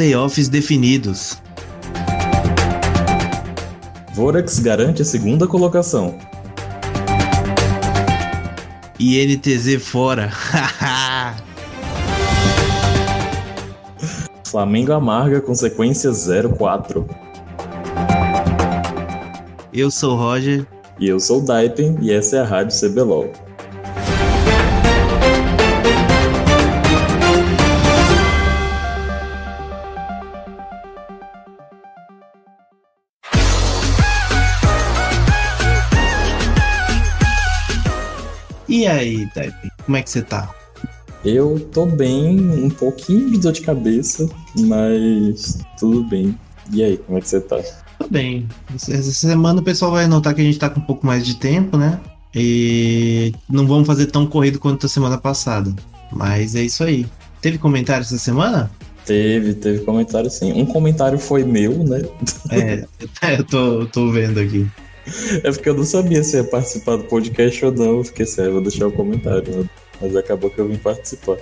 Playoffs definidos. Vorax garante a segunda colocação. INTZ fora. Flamengo amarga consequência 04. Eu sou o Roger. E eu sou o Daipen e essa é a Rádio CBLOL. E aí, Daipen, como é que você tá? Eu tô bem, um pouquinho de dor de cabeça, mas tudo bem. E aí, como é que você tá? Tô bem. Essa semana o pessoal vai notar que a gente tá com um pouco mais de tempo, né? E não vamos fazer tão corrido quanto a semana passada. Mas é isso aí. Teve comentário essa semana? Teve, teve comentário sim. Um comentário foi meu, né? É, eu tô, tô vendo aqui. É porque eu não sabia se ia participar do podcast ou não. Eu fiquei sério, vou deixar o comentário. Né? Mas acabou que eu vim participar.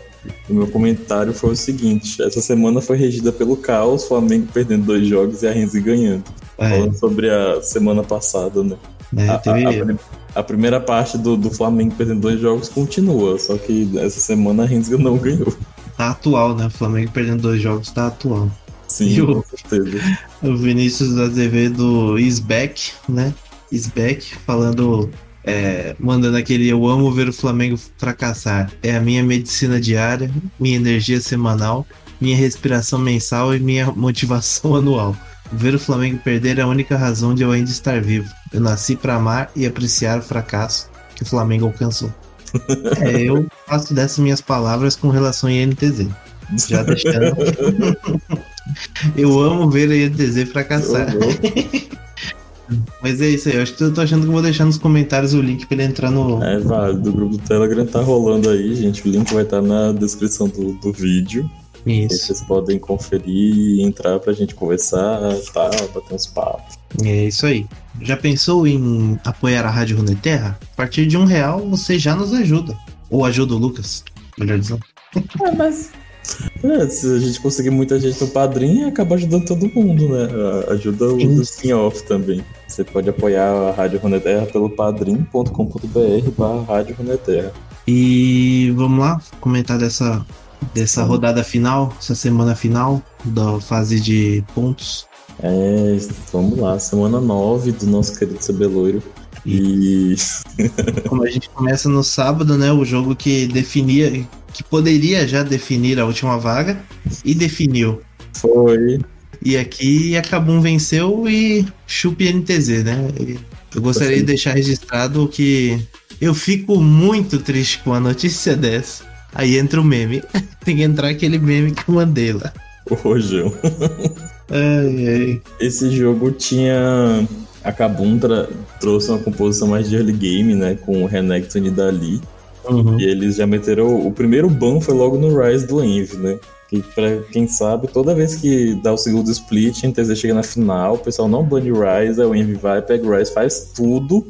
O meu comentário foi o seguinte: essa semana foi regida pelo caos, Flamengo perdendo dois jogos e a Renzi ganhando. É. Falando sobre a semana passada, né? É, a, teve... a, a, primeira parte do, do Flamengo perdendo dois jogos continua, só que essa semana a Renzi não ganhou. Tá atual, né? O Flamengo perdendo dois jogos tá atual. Sim, e o, com certeza. O Vinícius Azevedo is back, né? Is back, falando é, mandando aquele eu amo ver o Flamengo fracassar. É a minha medicina diária, minha energia semanal, minha respiração mensal e minha motivação anual. Ver o Flamengo perder é a única razão de eu ainda estar vivo. Eu nasci para amar e apreciar o fracasso que o Flamengo alcançou. é, eu faço dessas minhas palavras com relação a INTZ. Já deixando. eu amo ver a INTZ fracassar. Mas é isso aí, eu acho que eu tô achando que eu vou deixar nos comentários o link pra ele entrar no. É válido, o grupo do Telegram tá rolando aí, gente. O link vai estar tá na descrição do, do vídeo. Isso. vocês podem conferir e entrar pra gente conversar, tá? Bater uns papos. É isso aí. Já pensou em apoiar a Rádio Runeterra? A partir de um real você já nos ajuda. Ou ajuda o Lucas, melhor dizendo. É, mas é, se a gente conseguir muita gente no padrinho, acaba ajudando todo mundo, né? Ajuda o spin-off também. Você pode apoiar a Rádio Runeterra pelo padrim.com.br barra Rádio Runeterra. E vamos lá comentar dessa, dessa rodada final, essa semana final da fase de pontos. É, vamos lá, semana 9 do nosso querido Cebeloiro. E. Como a gente começa no sábado, né? O jogo que definia, que poderia já definir a última vaga e definiu. Foi. E aqui a Kabum venceu e chupe NTZ, né? Eu gostaria de deixar registrado que eu fico muito triste com a notícia dessa. Aí entra o meme. Tem que entrar aquele meme que eu mandei lá. O Rojão. ai, ai. Esse jogo tinha. A Kabum trouxe uma composição mais de early game, né? Com o Renekton e Dali. Uhum. E eles já meteram. O primeiro ban foi logo no Rise do Envy, né? Que pra quem sabe, toda vez que dá o segundo split, a NTZ chega na final, o pessoal não bane Rise, aí o Envy vai, pega o Rise, faz tudo,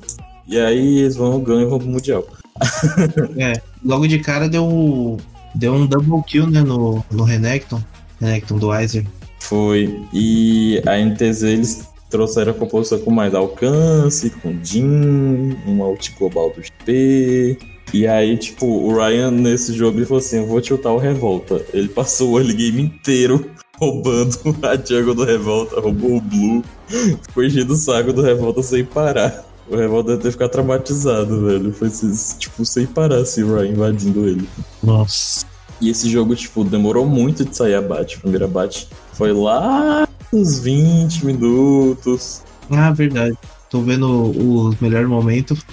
e aí eles vão, ganham e vão pro Mundial. é, logo de cara deu, deu um double kill, né, no, no Renekton, Renekton do Weiser. Foi, e a NTZ eles trouxeram a composição com mais alcance, com Jin, um ult global do GP, e aí, tipo, o Ryan nesse jogo ele falou assim: eu vou tiltar o Revolta. Ele passou o early game inteiro roubando a jungle do Revolta, roubou o Blue, ficou enchendo o saco do Revolta sem parar. O Revolta deve ter ficado traumatizado, velho. Foi tipo, sem parar assim, o Ryan invadindo ele. Nossa. E esse jogo, tipo, demorou muito de sair a bate. A primeira bate foi lá uns 20 minutos. Ah, verdade. Tô vendo os melhores momentos.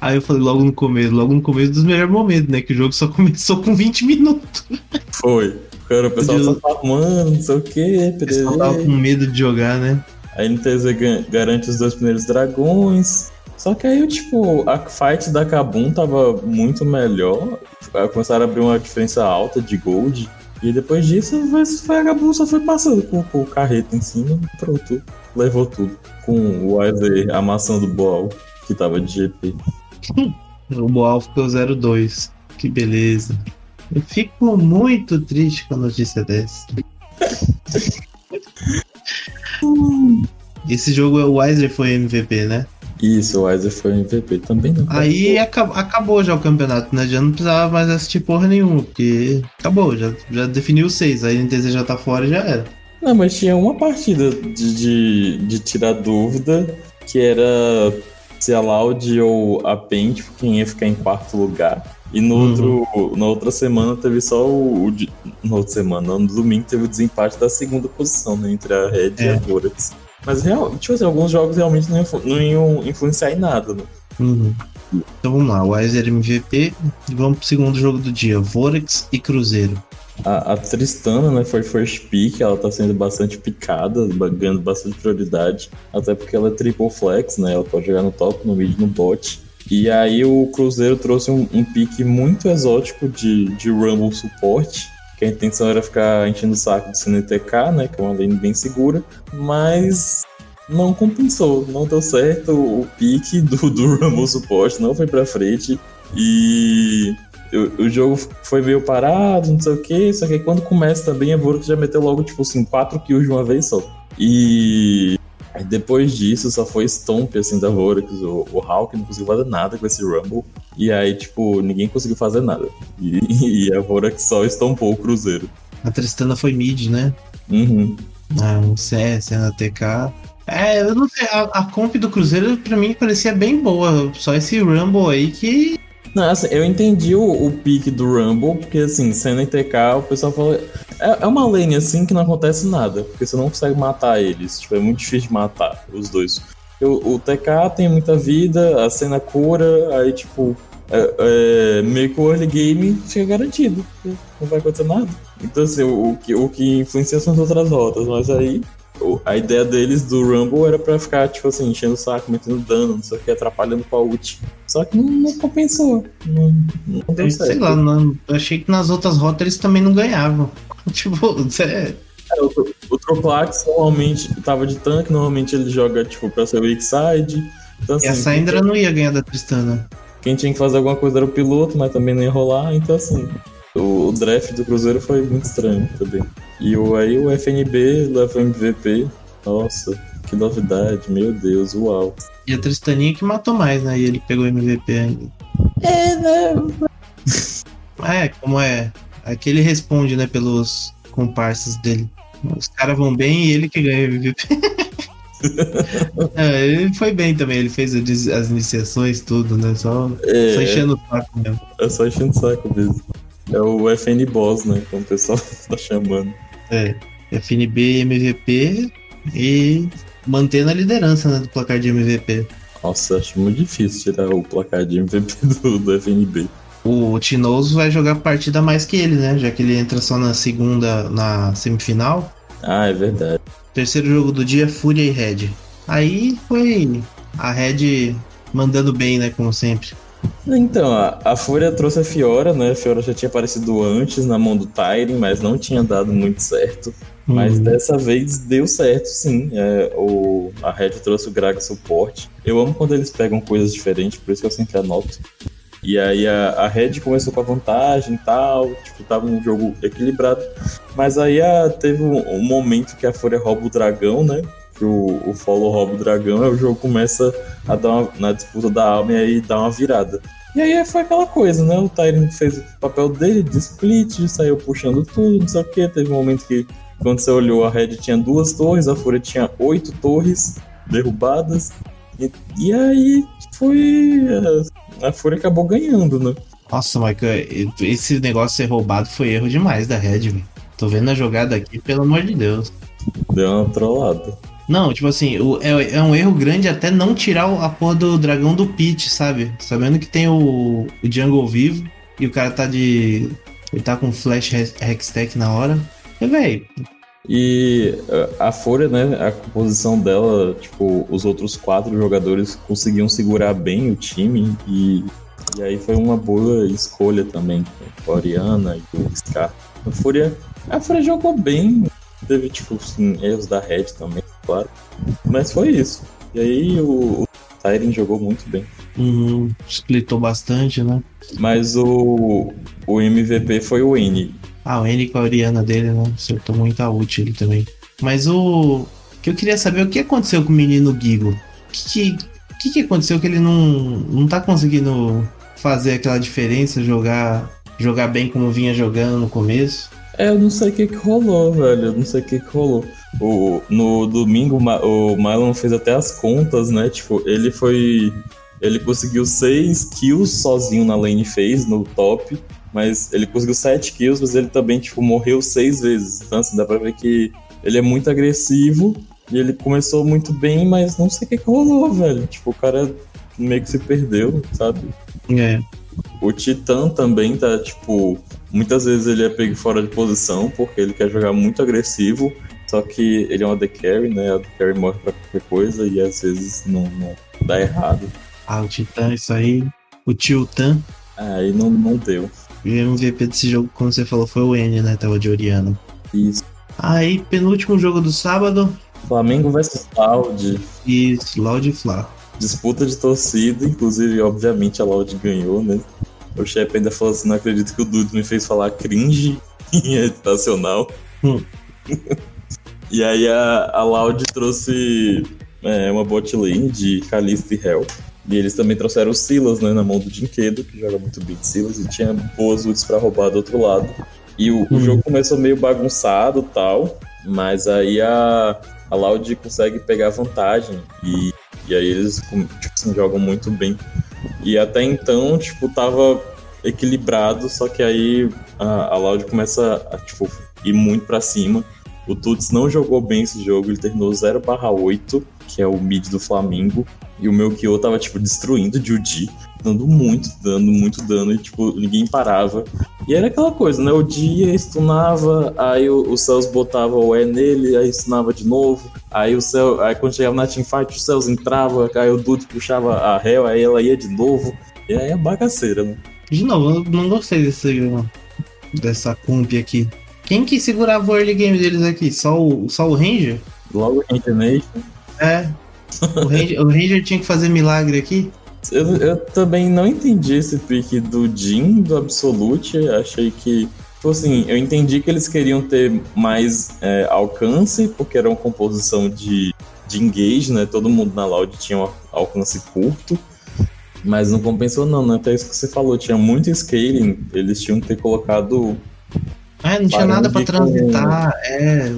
Aí eu falei logo no começo, logo no começo dos melhores momentos, né? Que o jogo só começou com 20 minutos. Foi. Cara, o pessoal só tava, mano, não sei o que, O pessoal tava com medo de jogar, né? A NTZ garante os dois primeiros dragões. Só que aí, tipo, a fight da Kabum tava muito melhor. Começaram a abrir uma diferença alta de gold. E depois disso, a Kabum só foi passando com, com o carreto em cima. Pronto, levou tudo. Com o Wesley amassando o Boal que tava de GP. O Moal ficou Alfa 02. Que beleza. Eu fico muito triste com a notícia dessa. Esse jogo o Wiser foi MVP, né? Isso, o Wiser foi MVP também. Não Aí acabou já o campeonato, né? Já não precisava mais assistir porra nenhuma, porque acabou, já, já definiu seis. Aí a NTZ já tá fora e já era. Não, mas tinha uma partida de, de, de tirar dúvida, que era se a Loud ou a Paint, quem ia ficar em quarto lugar. E no Uhum. outro, na outra semana teve só o. o na outra semana, no domingo teve o desempate da segunda posição, né? Entre a Red e É. a Vorax. Mas real, tipo assim, alguns jogos realmente não, influ- não iam influenciar em nada, né? Uhum. Então vamos lá, Weiser MVP. E vamos pro segundo jogo do dia: Vorax e Cruzeiro. A, a Tristana, né, foi first pick, ela tá sendo bastante picada, ganhando bastante prioridade, até porque ela é triple flex, né, ela pode jogar no top, no mid, no bot. E aí o Cruzeiro trouxe um, um pick muito exótico de, de Rumble suporte, que a intenção era ficar enchendo o saco de CNTK, né, que é uma lane bem segura, mas não compensou, não deu certo o pique do, do Rumble suporte, não foi pra frente, e o, o jogo foi meio parado, não sei o que, só que aí quando começa também a Vorax já meteu logo, tipo assim, 4 kills de uma vez só. E aí depois disso só foi stomp, assim, da Vorax. O, o Hulk não conseguiu fazer nada com esse Rumble. E aí, tipo, ninguém conseguiu fazer nada. E, e a Vorax só estompou o Cruzeiro. A Tristana foi mid, né? Uhum. Ah, um CS, NTK. É, eu não sei, a, a comp do Cruzeiro pra mim parecia bem boa. Só esse Rumble aí que. Não, assim, eu entendi o, o pique do Rumble, porque assim, CNTK, o pessoal fala. É, é uma lane assim que não acontece nada, porque você não consegue matar eles. Tipo, é muito difícil de matar os dois. O, o TK tem muita vida, a cena cura, aí tipo. É, é, meio que o early game fica garantido. Não vai acontecer nada. Então, assim, o, o que, o que influencia são as outras rotas, mas aí a ideia deles do Rumble era pra ficar, tipo assim, enchendo o saco, metendo dano, não sei o que, atrapalhando com a ult. Só que não, não compensou. Não, não deu certo. Sei lá, não, eu achei que nas outras rotas eles também não ganhavam. tipo, é, É, o Troplax normalmente tava de tanque, normalmente ele joga, tipo, pra ser weak side. Então, assim, e a Syndra não ia ganhar da Tristana. quem tinha que fazer alguma coisa era o piloto, mas também não ia rolar, então assim. O, o draft do Cruzeiro foi muito estranho também. E o, aí o FNB levou MVP. Nossa, que novidade, meu Deus, uau. E a Tristaninha que matou mais, né? E ele pegou MVP ainda. É, né? É, como é. Aqui ele responde, né, pelos comparsas dele. Os caras vão bem e ele que ganha MVP. é, ele foi bem também, ele fez as iniciações, tudo, né? Só, só É, enchendo o saco mesmo. é só enchendo o saco mesmo. É o FN Boss, né? Como o pessoal tá chamando. É. FNB MVP e mantendo a liderança né, do placar de MVP. Nossa, acho muito difícil tirar o placar de MVP do, do FNB. O Tinoso vai jogar partida mais que ele, né? Já que ele entra só na segunda, na semifinal. Ah, é verdade. Terceiro jogo do dia, Fúria e Red. Aí foi a Red mandando bem, né? Como sempre. Então, a, a Fúria trouxe a Fiora, né? A Fiora já tinha aparecido antes na mão do Tyrion, mas não tinha dado muito certo. Mas Hum. dessa vez deu certo, sim. É, o, a Red trouxe o Graga suporte. Eu amo quando eles pegam coisas diferentes, por isso que eu sempre anoto. E aí a, a Red começou com a vantagem e tal, tipo, tava um jogo equilibrado. Mas aí a- teve um, um momento que a Fúria rouba o dragão, né? Que o, o follow rouba o dragão, aí o jogo começa a dar uma, na disputa da alma e aí dá uma virada. E aí foi aquela coisa, né? O Tyrion fez o papel dele de split, saiu puxando tudo, não sei o que. Teve um momento que, quando você olhou, a Red tinha duas torres, a Fúria tinha oito torres derrubadas. E, e aí foi. A, a Fúria acabou ganhando, né? Nossa, Michael, esse negócio ser roubado foi erro demais da Red, velho. Tô vendo a jogada aqui, pelo amor de Deus. Deu uma trollada. Não, tipo assim, o- é, é um erro grande até não tirar a porra do dragão do pit, sabe? Sabendo que tem o, o jungle vivo e o cara tá de. Ele tá com flash hex- hextech na hora. E, véi, E a Fúria, né, a composição dela, tipo, os outros quatro jogadores conseguiam segurar bem o time e, e aí foi uma boa escolha também, com a Oriana e o Scar. A Fúria, a Fúria jogou bem, teve, tipo, assim, erros da Red também, claro, mas foi isso. E aí o, o Tyrion jogou muito bem. hum, splitou bastante, né? Mas o, o MVP foi o N. Ah, o N com a Oriana dele, né? Acertou muito a ult ele também. Mas o. que eu queria saber o que aconteceu com o menino Gigo. O que, que, que aconteceu que ele não, não tá conseguindo fazer aquela diferença, jogar, jogar bem como vinha jogando no começo? É, eu não sei o que, que rolou, velho. Eu não sei o que, que rolou. O, no domingo, o Mylon fez até as contas, né? Tipo, ele foi. Ele conseguiu 6 kills sozinho na lane phase, no top. Mas ele conseguiu 7 kills, mas ele também, tipo, morreu 6 vezes. Então, assim, dá pra ver que ele é muito agressivo. E ele começou muito bem, mas não sei o que, que rolou, velho. Tipo, o cara meio que se perdeu, sabe? É. O Titã também tá, tipo, muitas vezes ele é pego fora de posição porque ele quer jogar muito agressivo, só que ele é um AD Carry, né? A AD Carry morre pra qualquer coisa e às vezes não, não dá errado. Ah, o Titã, isso aí. O Tiltan. Aí não, não deu. O MVP desse jogo, como você falou, foi o N, né? Tava de Oriano. Isso. Aí, penúltimo jogo do sábado. Flamengo versus Loud. Isso, Loud e Flá. Disputa de torcida, inclusive, obviamente, a Loud ganhou, né? O chefe ainda falou assim: não acredito que o Dudu me fez falar cringe em estacional. Hum. e aí a, a Loud trouxe é, uma bot lane de Calista e Hell. E eles também trouxeram o Silas, né, na mão do Dinquedo, que joga muito bem de Silas, e tinha boas ults pra roubar do outro lado. E o, hum. o jogo começou meio bagunçado tal, mas aí a, a Loud consegue pegar vantagem. E, e aí eles tipo assim, jogam muito bem. E até então, tipo, tava equilibrado, só que aí a, a Loud começa a tipo, ir muito para cima. O Tuts não jogou bem esse jogo, ele terminou 0/8, que é o mid do Flamengo. E o meu Kyo tava, tipo, destruindo o Judy, dando muito dano, muito dano, e, tipo, ninguém parava. E era aquela coisa, né? O dia stunava, aí o, o Cells botava o E nele, aí stunava de novo. Aí o Cell, aí quando chegava na teamfight, o Cells entrava, aí o Dude puxava a Hell, aí ela ia de novo. E aí é bagaceira, né? De novo, eu não gostei desse, dessa comp aqui. Quem que segurava o early game deles aqui? Só o, só o Ranger? Logo o Ranger Nation. É. O Ranger, o Ranger tinha que fazer milagre aqui? Eu, eu, também não entendi esse pick do Jin, do Absolute. Achei que. Tipo assim, eu entendi que eles queriam ter mais é, alcance, porque era uma composição de, de engage, né? Todo mundo na Loud tinha um alcance curto. Mas não compensou, não, né? Até isso que você falou, tinha muito scaling. Eles tinham que ter colocado. É, não tinha nada para transitar. Com... É.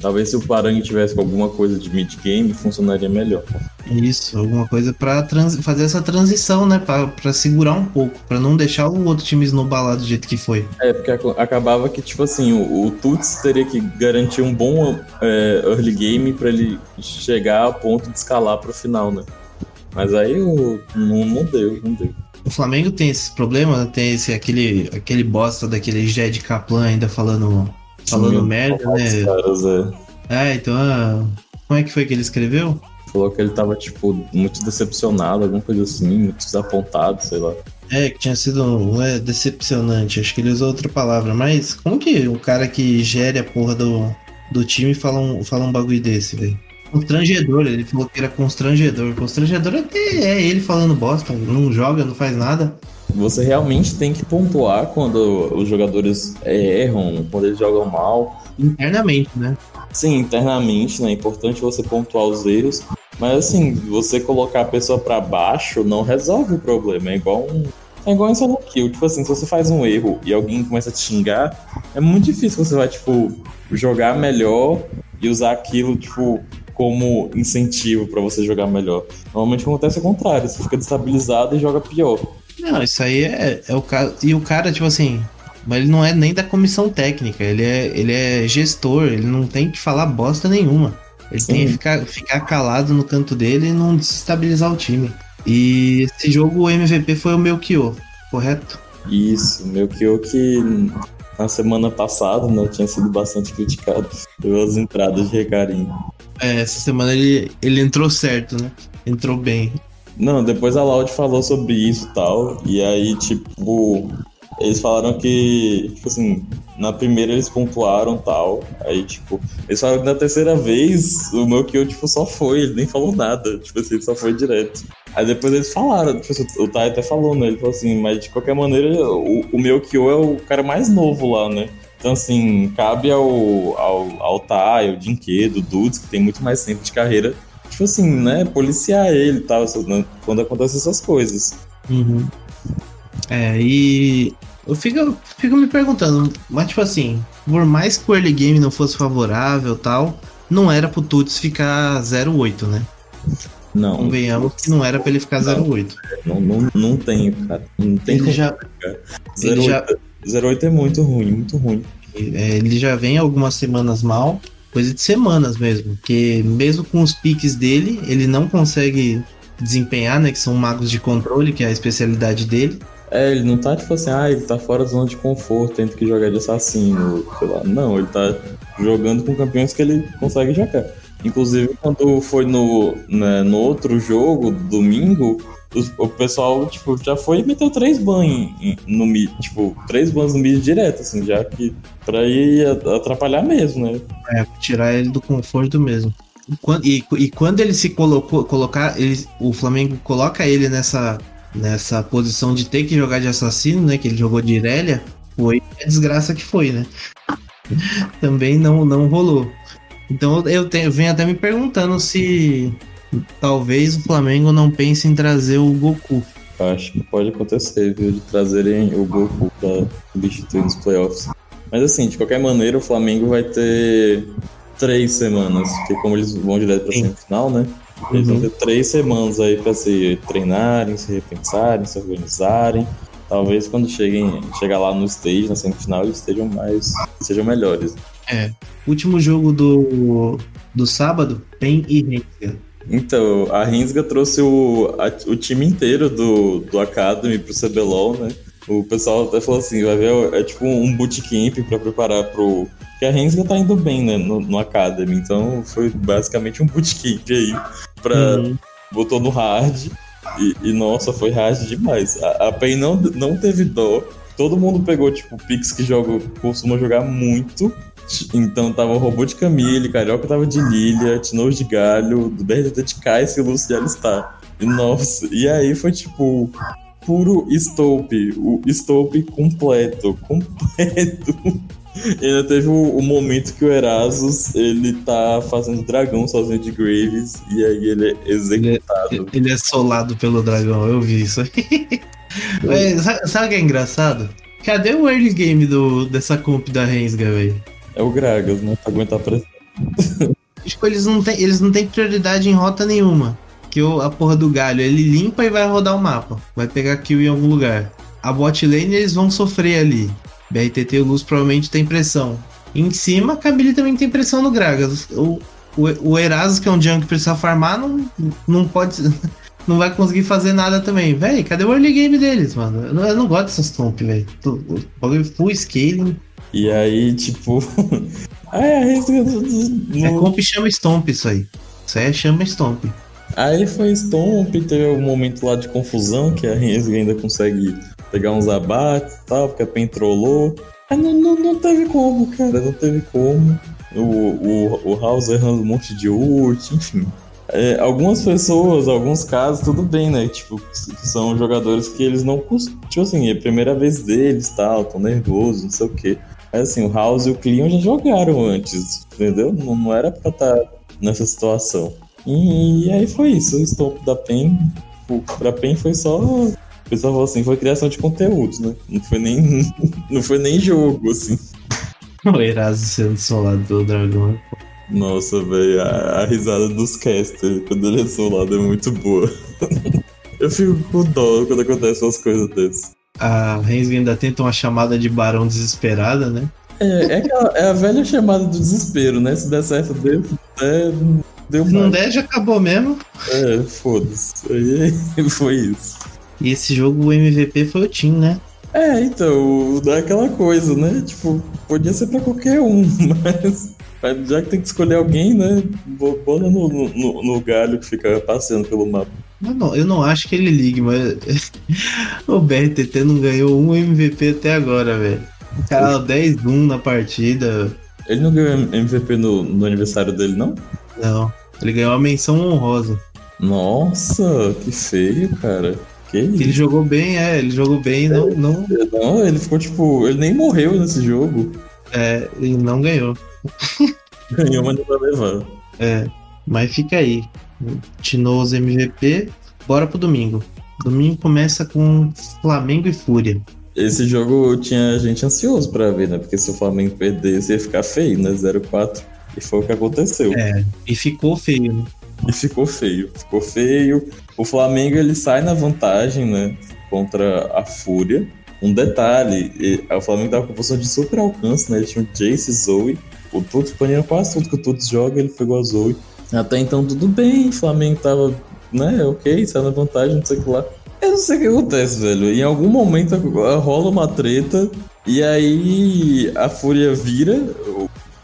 Talvez se o Parang tivesse alguma coisa de mid-game, funcionaria melhor. Isso, alguma coisa para trans... fazer essa transição, né? para segurar um pouco, para não deixar o outro time esnobalado do jeito que foi. É, porque acabava que, tipo assim, o, o Tuts teria que garantir um bom é, early game para ele chegar a ponto de escalar pro final, né? Mas aí o, não, não deu, não deu. O Flamengo tem esse problema, tem esse aquele aquele bosta daquele Jed Kaplan ainda falando falando Sim, merda, né? Caras, é. é, então, ah, como é que foi que ele escreveu? Falou que ele tava, tipo, muito decepcionado, alguma coisa assim, muito desapontado, sei lá. É, que tinha sido é, decepcionante, acho que ele usou outra palavra, mas como que o cara que gere a porra do, do time fala um, fala um bagulho desse, velho? Constrangedor, ele falou que era constrangedor. Constrangedor até é ele falando bosta, não joga, não faz nada. Você realmente tem que pontuar quando os jogadores erram, quando eles jogam mal. Internamente, né? Sim, internamente, né? É importante você pontuar os erros. Mas assim, você colocar a pessoa para baixo não resolve o problema. É igual um. É igual em solo kill. Tipo assim, se você faz um erro e alguém começa a te xingar, é muito difícil você vai, tipo, jogar melhor e usar aquilo, tipo, como incentivo para você jogar melhor. Normalmente acontece o contrário, você fica destabilizado e joga pior. Não, isso aí é, é o caso. E o cara, tipo assim, mas ele não é nem da comissão técnica, ele é, ele é gestor, ele não tem que falar bosta nenhuma. Ele Sim. tem que ficar, ficar calado no canto dele e não desestabilizar o time. E esse jogo o MVP foi o Melchior, correto? Isso, o Melchior que na semana passada né, tinha sido bastante criticado pelas entradas de recarinho. É, essa semana ele, ele entrou certo, né? Entrou bem. Não, depois a Loud falou sobre isso e tal. E aí, tipo, eles falaram que, tipo assim, na primeira eles pontuaram tal. Aí, tipo, eles falaram que na terceira vez o meu Kyo, tipo, só foi, ele nem falou nada. Tipo assim, ele só foi direto. Aí depois eles falaram, tipo, assim, o Tai até falou, né? Ele falou assim, mas de qualquer maneira, o, o meu Kyo é o cara mais novo lá, né? Então, assim, cabe ao, ao, ao Tai, ao Dinquedo, Dudes, que tem muito mais tempo de carreira, tipo assim, né, policiar ele e tal, quando acontecem essas coisas. Uhum. É, e eu fico, fico me perguntando, mas tipo assim, por mais que o early game não fosse favorável tal, não era pro Tuts ficar 0-8, né? Não. Convenhamos que não era pra ele ficar 0-8. Não, não, não tem, cara. Não tem Ele como já, ficar. ele 08 já, 08 é muito ruim, muito ruim. é, ele já vem algumas semanas mal, coisa de semanas mesmo. Porque mesmo com os piques dele, ele não consegue desempenhar, né? Que são magos de controle, que é a especialidade dele. É, ele não tá tipo assim, ah, ele tá fora da zona de conforto, tendo que jogar de assassino, sei lá. Não, ele tá jogando com campeões que ele consegue jogar. Inclusive, quando foi no, né, no outro jogo, domingo, o pessoal, tipo, já foi e meteu três bans no mid, tipo, três bans no mid direto, assim, já que pra ir atrapalhar mesmo, né? É, tirar ele do conforto mesmo. E quan- E, e quando ele se colocou, colocar, ele, o Flamengo coloca ele nessa, nessa posição de ter que jogar de assassino, né? Que ele jogou de Irelia, foi a desgraça que foi, né? Também não, não rolou. Então eu tenho, venho até me perguntando se talvez o Flamengo não pense em trazer o Goku. Acho que pode acontecer, viu, de trazerem o Goku pra substituir nos playoffs. Mas assim, de qualquer maneira, o Flamengo vai ter três semanas, porque como eles vão direto pra semifinal, né? Eles Uhum. vão ter três semanas aí pra se treinarem, se repensarem, se organizarem. Talvez quando cheguem, chegar lá no stage, na semifinal, eles estejam mais. sejam melhores. Último jogo do, do sábado, PEN e Renga. Então, a Rinsga trouxe o, a- o time inteiro do, do Academy pro CBLOL, né? O pessoal até falou assim, vai ver, é tipo um bootcamp pra preparar pro... Porque a Rinsga tá indo bem, né, no, no Academy, então foi basicamente um bootcamp aí pra... Uhum. Botou no hard e, e, nossa, foi hard demais. A, a PEN não, não teve dó, todo mundo pegou, tipo, picks que joga, costuma jogar muito, então tava o Robô de Camille, Carioca tava de Lilia, Tinoz de Galho, do BRTT de Kai'Sa e o Lúcio de Alistar. E nossa, e aí foi tipo puro Stope, o Stope completo, completo. E ainda teve o, o momento que o Erasus, ele tá fazendo dragão sozinho de Graves e aí ele é executado. Ele é solado pelo dragão, eu vi isso aí. Mas, sa- sabe o que é engraçado? Cadê o early game do, dessa comp da Rensga, velho? É o Gragas, né? Pra aguentar a pressão. Tipo, eles não têm eles não têm prioridade em rota nenhuma. Que o, a porra do galho, ele limpa e vai rodar o mapa. Vai pegar kill em algum lugar. A bot lane eles vão sofrer ali. BRTT e o Luz provavelmente tem pressão. Em cima, a Camille também tem pressão no Gragas. O, o, o Erasus, que é um jungle que precisa farmar, não, não pode. Não vai conseguir fazer nada também. Véi, cadê o early game deles, mano? Eu não, eu não gosto dessas comp, velho. Full scaling. E aí, tipo. Aí a Renga. É comp chama Stomp isso aí. Isso aí é chama Stomp. Aí foi Stomp, teve um momento lá de confusão que a Rensga ainda consegue pegar uns abates e tal, porque a Pen trollou. Aí não, não, não teve como, cara, não teve como. O, o, o House errando um monte de ult, enfim. É, algumas pessoas, alguns casos, tudo bem, né? Tipo, são jogadores que eles não costumam. Tipo assim, é a primeira vez deles, tal, tão nervosos, não sei o quê. Assim, o House e o Cleon já jogaram antes, entendeu? Não, não era pra estar nessa situação. E, aí foi isso, o stop da PEN. Pra PEN foi só. O pessoal falou assim, foi criação de conteúdos, né? Não foi nem, não foi nem jogo, assim. O Erasus sendo solado pelo dragão. Nossa, velho, a, a risada dos casters quando ele é solado é muito boa. Eu fico com dó quando acontecem umas coisas dessas. A Rensga ainda tenta uma chamada de barão desesperada, né? É, é, aquela- é a velha chamada do desespero, né? Se der certo, deu. É, deu Se não der, já acabou mesmo. É, foda-se. Aí foi isso. E esse jogo, o MVP foi o Tim, né? É, então, dá aquela coisa, né? Tipo, podia ser pra qualquer um, mas. Já que tem que escolher alguém, né? bo- Bota no, no, no galho que fica passeando pelo mapa. Eu não, eu não acho que ele ligue, mas. o BRTT não ganhou um MVP até agora, velho. Cara, 10-1 na partida. Ele não ganhou MVP no, no aniversário dele, não? Não. Ele ganhou uma menção honrosa. Nossa, que feio, cara. Que Ele isso? jogou bem, é, ele jogou bem, não, não. Não, ele ficou tipo. Ele nem morreu nesse jogo. É, e não ganhou. Ganhou, mas não tá levando. É, mas fica aí. Tinoz MVP. Bora pro domingo. Domingo começa com Flamengo e Fúria. Esse jogo tinha gente ansioso pra ver, né? Porque se o Flamengo perdesse ia ficar feio, né? 0-4. E foi o que aconteceu. É, e ficou feio. né? E ficou feio. Ficou feio. O Flamengo ele sai na vantagem, né? Contra a Fúria. Um detalhe, e- o Flamengo tava com posição de super alcance, né? Ele tinha o Jace Zoe. O Tuts quase tudo que o Tuts joga, ele pegou a Zoe. Até então tudo bem, o Flamengo tava, né, ok, saiu na vantagem, não sei o que lá. Eu não sei o que acontece, velho. Em algum momento rola uma treta e aí a Fúria vira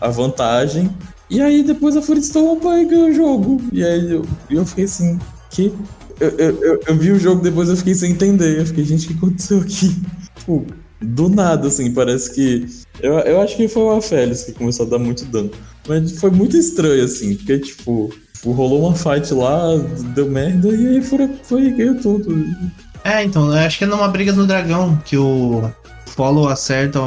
a vantagem. E aí depois a Fúria estompa e ganha o jogo. E aí eu, eu fiquei assim, que? Eu, eu, eu, eu vi o jogo depois eu fiquei sem entender. Eu fiquei, gente, o que aconteceu aqui? Tipo, do nada, assim, parece que. Eu, eu acho que foi o Afélis que começou a dar muito dano. Mas foi muito estranho, assim, porque, tipo, tipo, rolou uma fight lá, deu merda, e aí foi, foi ganhou tudo. É, então, eu acho que é numa briga do dragão que o Follow acerta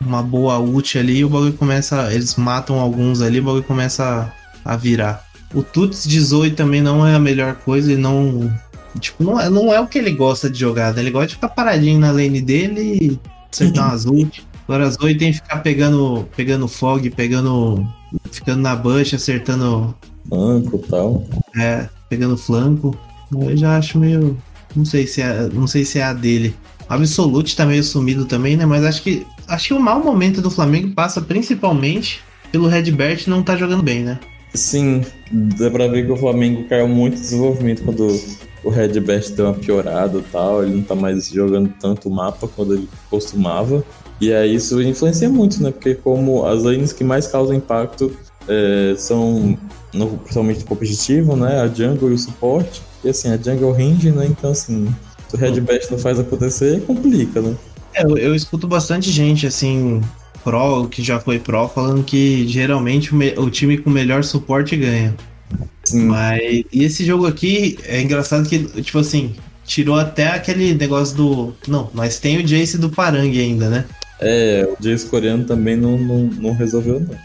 uma boa ult ali e o bagulho começa. Eles matam alguns ali e o bagulho começa a, a virar. O Tuts de Zoe também não é a melhor coisa e não. Tipo, não é, não é o que ele gosta de jogar, né? Ele gosta de ficar paradinho na lane dele e acertar umas ult. Agora Zoe tem que ficar pegando, pegando fog, pegando. ficando na bush, acertando Banco e tal. é, pegando flanco. Eu já acho meio. Não sei se é, não sei se é a dele. O Absolute tá meio sumido também, né? Mas acho que acho que o mau momento do Flamengo passa principalmente pelo Redbert não tá jogando bem, né? Sim, dá pra ver que o Flamengo caiu muito desenvolvimento quando o Red Best deu uma piorada e tal. Ele não tá mais jogando tanto o mapa quando ele costumava. E aí isso influencia muito, né? Porque como as lanes que mais causam impacto é, são no, principalmente no competitivo, né? A jungle e o suporte. E assim, a jungle range, né? Então assim, se o Red Best não faz acontecer, complica, né? É, eu, eu escuto bastante gente, assim, pró, que já foi pró, falando que geralmente o, me- o time com melhor suporte ganha. Sim, Mas. E esse jogo aqui é engraçado que, tipo assim, tirou até aquele negócio do. Não, mas tem o Jace do Parangue ainda, né? É, o Jace coreano também não, não, não resolveu, não.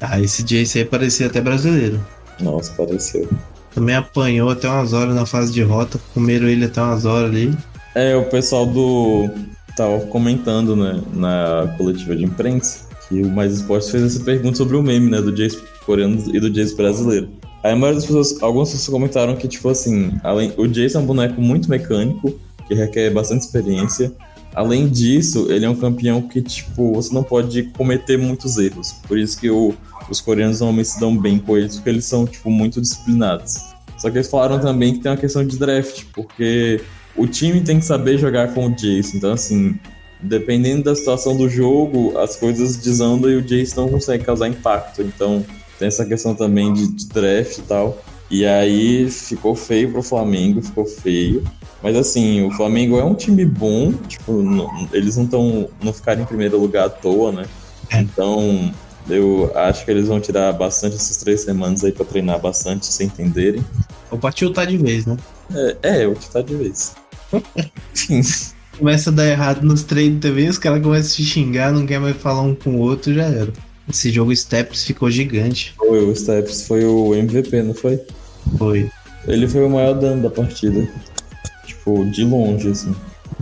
Ah, esse Jace aí parecia até brasileiro. Nossa, pareceu. Também apanhou até umas horas na fase de rota, comeram ele até umas horas ali. É, o pessoal do. tava comentando, né, na coletiva de imprensa, que o Mais Esportes fez essa pergunta sobre o meme, né, do Jace coreano e do Jace brasileiro. Aí a maioria das pessoas, algumas pessoas comentaram que, tipo assim, além, o Jace é um boneco muito mecânico, que requer bastante experiência. Além disso, ele é um campeão que, tipo, você não pode cometer muitos erros. Por isso que o- os coreanos normalmente se dão bem com eles, porque eles são, tipo, muito disciplinados. Só que eles falaram também que tem uma questão de draft, porque o time tem que saber jogar com o Jace. Então, assim, dependendo da situação do jogo, as coisas desandam e o Jace não consegue causar impacto. Então, tem essa questão também de, de draft e tal. E aí ficou feio pro Flamengo, ficou feio. Mas assim, o Flamengo é um time bom, tipo, não- eles não estão. não ficaram em primeiro lugar à toa, né? É. Então, eu acho que eles vão tirar bastante essas três semanas aí pra treinar bastante, se entenderem. Ou pra tiltar de vez, né? É, é te tá de vez. Enfim. Começa a dar errado nos treinos também, os caras começam a se xingar, não quer mais falar um com o outro, já era. Esse jogo Steps ficou gigante. Foi, o Steps foi o MVP, não foi? Foi. Ele foi o maior dano da partida. Tipo, de longe, assim.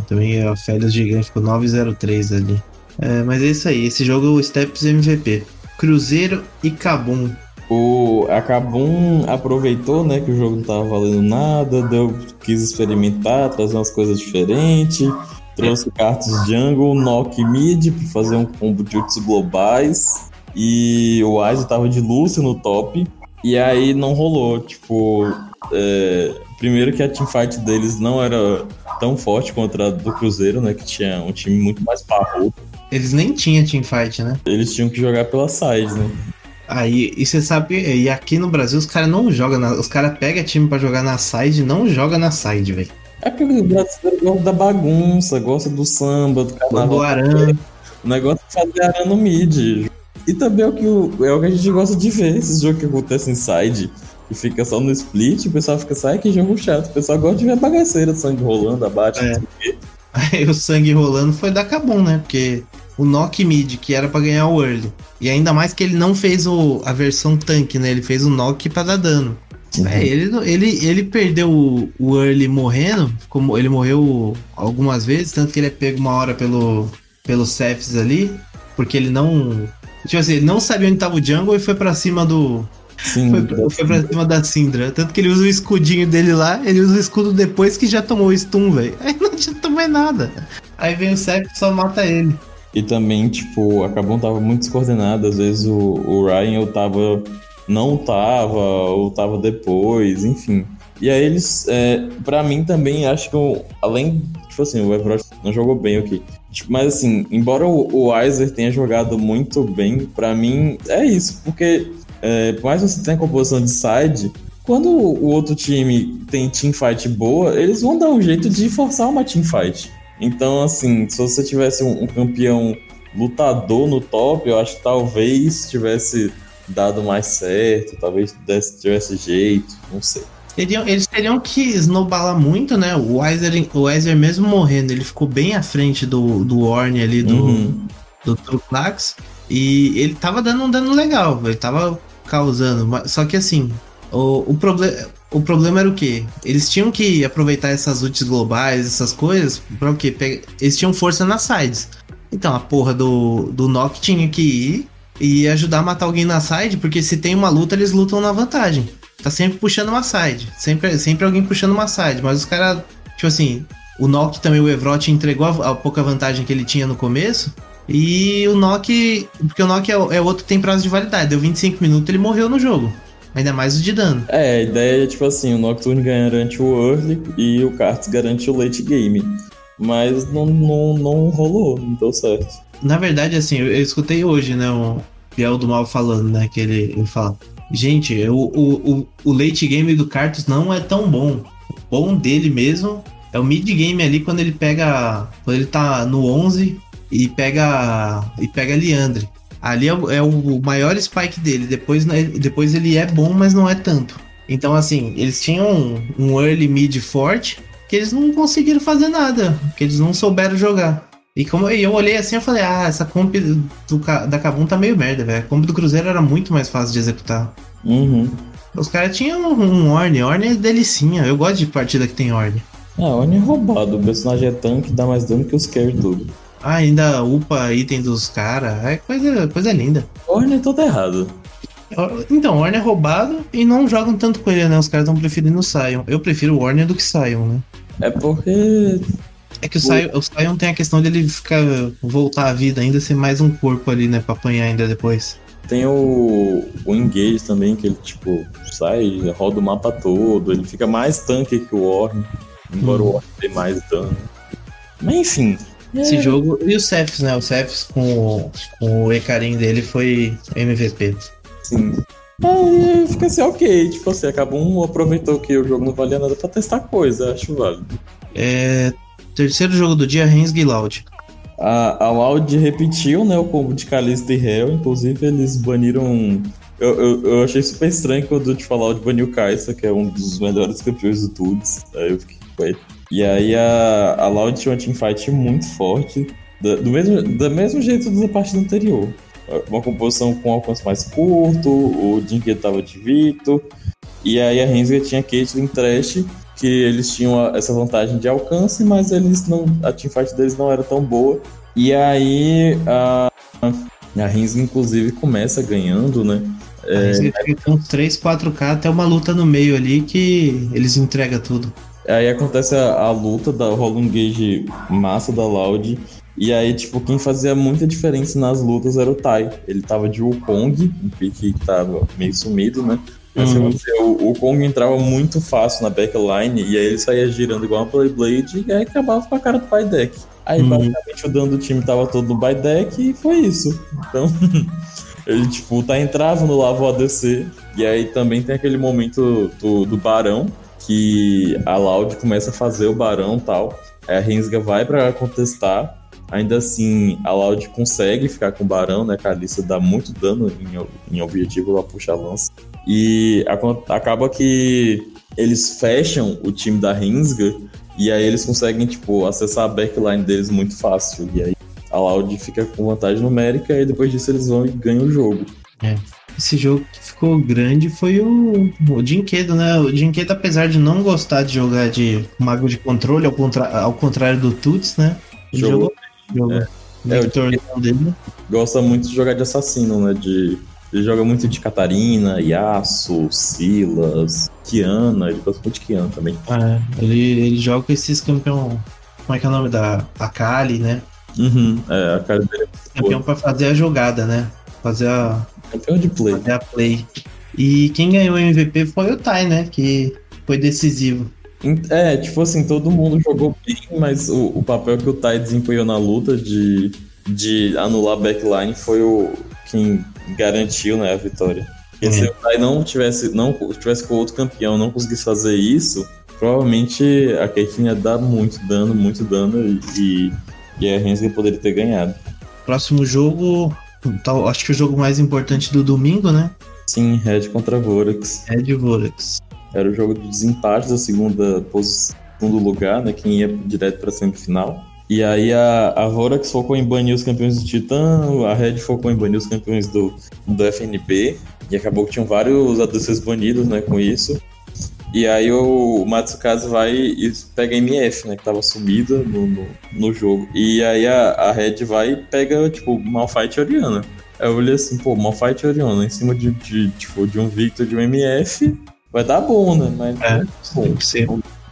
Também a Félix Gigante ficou 903 ali. É, mas é isso aí. Esse jogo é o Steps MVP. Cruzeiro e Cabum. O a Kabum aproveitou, né, que o jogo não tava valendo nada, deu, quis experimentar, trazer umas coisas diferentes, trouxe cartas jungle, knock mid pra fazer um combo de ults globais, e o Wise tava de Lúcio no top, e aí não rolou, tipo, é, primeiro que a teamfight deles não era tão forte contra a do Cruzeiro, né, que tinha um time muito mais parrudo, Eles nem tinham teamfight, né? eles tinham que jogar pela side, né. Aí, e você sabe, e aqui no Brasil os caras não jogam, na, os caras pegam time pra jogar na side e não joga na side, velho. É porque o brasileiro gosta da bagunça, gosta do samba, do Do carnaval. Aran, O negócio é fazer arana no mid. E também é o, que é o que a gente gosta de ver, esses jogos que acontecem em que fica só no split, o pessoal fica, sai que jogo chato. O pessoal gosta de ver a bagaceira, sangue rolando, abate, É. aí o sangue rolando foi da Cabum, né? Porque o Knock Mid, que era para ganhar o early. E ainda mais que ele não fez o, a versão tanque, né? Ele fez o Knock para dar dano. Uhum. É, ele, ele, ele perdeu o, o early morrendo, como ele morreu algumas vezes, tanto que ele é pego uma hora pelo, pelo Cephs ali, porque ele não. Tipo assim, ele não sabia onde tava o jungle e foi para cima do. Sim, foi, foi pra cima da Syndra. Tanto que ele usa o escudinho dele lá, ele usa o escudo depois que já tomou o stun, velho. Aí não adianta mais nada. Aí vem o Cephs e só mata ele. E também, tipo, a Kabum tava muito descoordenada. Às vezes o, o Ryan eu tava. Não tava, ou tava depois, enfim. E aí eles, é, para mim também, acho que eu, além, tipo assim, o Everett não jogou bem aqui. Tipo, mas assim, embora o, o Weiser tenha jogado muito bem, para mim é isso, porque é, por mais que você tenha composição de side, quando o outro time tem teamfight boa, eles vão dar um jeito de forçar uma teamfight. Então, assim, se você tivesse um, um campeão lutador no top, eu acho que talvez tivesse dado mais certo, talvez tivesse jeito, não sei. Eles teriam que snowballar muito, né? O Weiser, o Weiser mesmo morrendo, ele ficou bem à frente do, do Orne ali, do, uhum. do Truclax. E ele tava dando um dano legal, ele tava causando. Só que assim, o, o, proble o problema era o quê? Eles tinham que aproveitar essas ults globais, essas coisas, pra o quê? Eles tinham força nas sides. Então a porra do, do Nock tinha que ir e ajudar a matar alguém na side, porque se tem uma luta, eles lutam na vantagem tá sempre puxando uma side. Sempre, sempre alguém puxando uma side. Mas os caras, tipo assim, o Nock também, o Evrot entregou a, a, pouca vantagem que ele tinha no começo. E o Nock, porque o Nock é, é outro que tem prazo de validade. Deu 25 minutos ele morreu no jogo. Ainda mais o de dano. É, a ideia é tipo assim: o Nocturne garante o early e o Karts garante o late game. Mas não, não, não rolou, não deu certo. Na verdade, assim, eu, eu escutei hoje, né, o Biel do Mal falando, né, que ele, ele fala. Gente, o, o, o, late game do Cartus não é tão bom. O bom dele mesmo é o mid game ali quando ele pega. Quando ele tá no 11 e pega. E pega Leandre. Ali é, é o maior spike dele. Depois, né, depois ele é bom, mas não é tanto. Então, assim, eles tinham um, um early mid forte que eles não conseguiram fazer nada. Que eles não souberam jogar. E como eu olhei assim, eu falei, ah, essa comp do, da Kabum tá meio merda, velho. A comp do Cruzeiro era muito mais fácil de executar. Uhum. Os caras tinham um, um Orne, Orne é delicinha. Eu gosto de partida que tem Orne. Ah, Orne é roubado. O personagem é tanque, dá mais dano que os carry tudo. Ah, ainda upa item dos caras. É coisa, coisa linda. Orne é todo errado. Então, Orne é roubado e não jogam tanto com ele, né? Os caras estão preferindo o Sion. Eu prefiro o Orne do que Sion, né? É porque é que o Sion, o Sion tem a questão dele ficar voltar à vida ainda, ser mais um corpo ali, né, pra apanhar ainda depois. Tem o, o Engage também, que ele, tipo, sai, roda o mapa todo, ele fica mais tanque que o Orn, embora hum. o Orn dê mais dano. Mas enfim. Esse é... jogo. E o Cephs, né? O Cephs com o, com o Ecarim dele foi MVP. Sim. É, fica assim, ok. Tipo assim, acabou um aproveitou que o jogo não valia nada pra testar coisa, acho válido. É, Terceiro jogo do dia, Rensga e Loud. A, a Loud repetiu, né, o combo de Calista e Hell, inclusive eles baniram... Eu, eu, eu achei super estranho quando te falar de banir o Kaisa, que é um dos melhores campeões do Tudes. Aí eu fiquei com ele. E aí a, a Loud tinha uma teamfight muito forte, do, do, mesmo, do mesmo jeito da partida anterior. Uma composição com alcance mais curto, o Jinky tava de Vito, e aí a Rensga tinha Caitlyn Trash, que eles tinham essa vantagem de alcance, mas eles não a teamfight deles não era tão boa. E aí a, a Rins, inclusive, começa ganhando, né? É, uns 3, 4K até uma luta no meio ali que eles entregam tudo. Aí acontece a, a luta, da, rola um gauge massa da Loud. E aí, tipo, quem fazia muita diferença nas lutas era o Tai. Ele tava de Wukong, um pique que tava meio sumido, né? Uhum. O, o Kong entrava muito fácil na backline e aí ele saía girando igual uma Playblade e aí acabava com a cara do buy deck. Aí uhum. basicamente o dano do time tava todo no buy deck e foi isso. Então ele tipo tá entrava no lava o ADC e aí também tem aquele momento do, do Barão que a Loud começa a fazer o Barão tal. Aí a Rensga vai para contestar Ainda assim, a Loud consegue ficar com o Barão, né? A Kalista dá muito dano em, em objetivo lá puxar lança. E a, acaba que eles fecham o time da Rinsga e aí eles conseguem, tipo, acessar a backline deles muito fácil. E aí a Loud fica com vantagem numérica e depois disso eles vão e ganham o jogo. É. Esse jogo que ficou grande foi o, o Dinquedo, né? O Dinquedo, apesar de não gostar de jogar de mago de controle, ao, contra, ao contrário do Tuts, né? Ele Jogou. É. É, o dele. Gosta muito de jogar de assassino, né? De, ele joga muito de Catarina, Yasuo, Silas, Kiana. Ele gosta muito de Kiana também. É, ele, ele joga com esses campeão. Como é que é o nome da Akali, né? Uhum, é, a Akali dele é Campeão pra fazer a jogada, né? Fazer a. Campeão de play. Fazer a play. E quem ganhou o MVP foi o Tai, né? Que foi decisivo. É, tipo assim, todo mundo jogou bem, mas o, o papel que o Tai desempenhou na luta de, de anular a backline foi o quem garantiu né, a vitória. Porque é. se o Tai não tivesse, não tivesse com outro campeão não conseguisse fazer isso, provavelmente a Caitlyn ia dar muito dano, muito dano e, e a Rensley poderia ter ganhado. Próximo jogo, então, acho que o jogo mais importante do domingo, né? Sim, Red contra Vorax. Red Vorax. Era o jogo de desempate da segunda posição, segundo lugar, né? Quem ia direto para semifinal. E aí a, a Vorax focou em banir os campeões do Titã, a Red focou em banir os campeões do, do FNB. E acabou que tinham vários ADCs banidos, né, com isso. E aí o Matsukaze vai e pega a MF, né? Que tava sumida no, no, no, jogo. E aí a, a Red vai e pega, tipo, Malfight e Oriana. Aí eu olhei assim, pô, Malfight e Oriana em cima de, de, tipo, de um Victor de um MF. Vai dar bom, né? Mas é, tem que ser.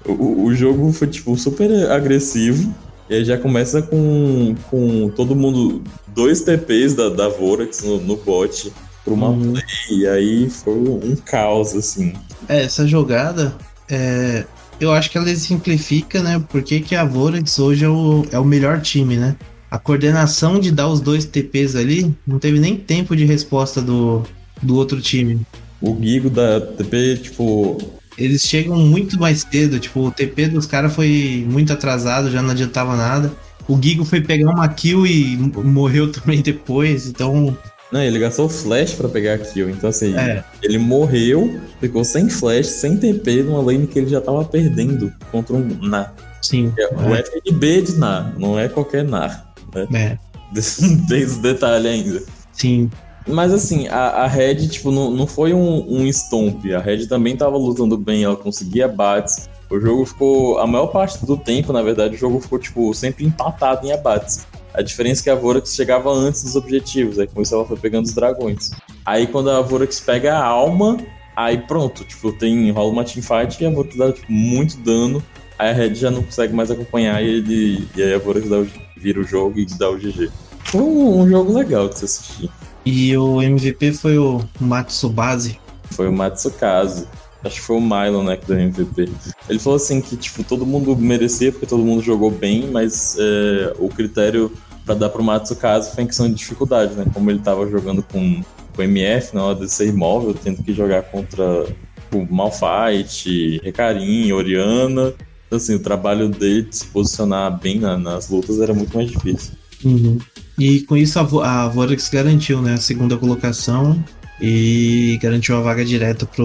O, o jogo foi, tipo, super agressivo. E aí já começa com, com todo mundo, dois TPs da, da Vorax no, no bot pra uma uhum. play. E aí foi um caos, assim. É, essa jogada, é, eu acho que ela exemplifica, né? Porque que a Vorax hoje é o, é o melhor time, né? A coordenação de dar os dois TPs ali, não teve nem tempo de resposta do, do outro time. O Gigo da TP, tipo, eles chegam muito mais cedo. Tipo, o TP dos caras foi muito atrasado, já não adiantava nada. O Gigo foi pegar uma kill e morreu também depois, então. Não, ele gastou flash para pegar a kill. Então, assim, é. ele morreu, ficou sem flash, sem TP, numa lane que ele já tava perdendo contra um Na. Sim. É, o é. FNB de Na, não é qualquer Na. Né? É. Tem esse detalhe ainda. Sim. Mas assim, a, a Red, tipo, não, não foi um, um stomp. A Red também tava lutando bem, ela conseguia abates. O jogo ficou. A maior parte do tempo, na verdade, o jogo ficou, tipo, sempre empatado em abates. A diferença é que a Vorax chegava antes dos objetivos, aí com isso ela foi pegando os dragões. Aí quando a Vorax pega a alma, aí pronto, tipo, tem, rola uma teamfight e a Vorax dá tipo, muito dano. Aí a Red já não consegue mais acompanhar e, ele, e aí a Vorax dá o, vira o jogo e dá o GG. Foi um, um jogo legal de se assistir. E o MVP foi o Matsubase. Foi o Matsukaze. Acho que foi o Milo, né, que deu MVP. Ele falou assim que, tipo, todo mundo merecia porque todo mundo jogou bem, mas é, o critério para dar pro Matsukaze foi em questão de dificuldade, né? Como ele tava jogando com, com MF na hora de ser imóvel, tendo que jogar contra tipo, Malfight, Recarim, Oriana. Então, assim, o trabalho dele de se posicionar bem na, nas lutas era muito mais difícil. Uhum. E com isso a, a Vorax garantiu né, a segunda colocação e garantiu a vaga direta para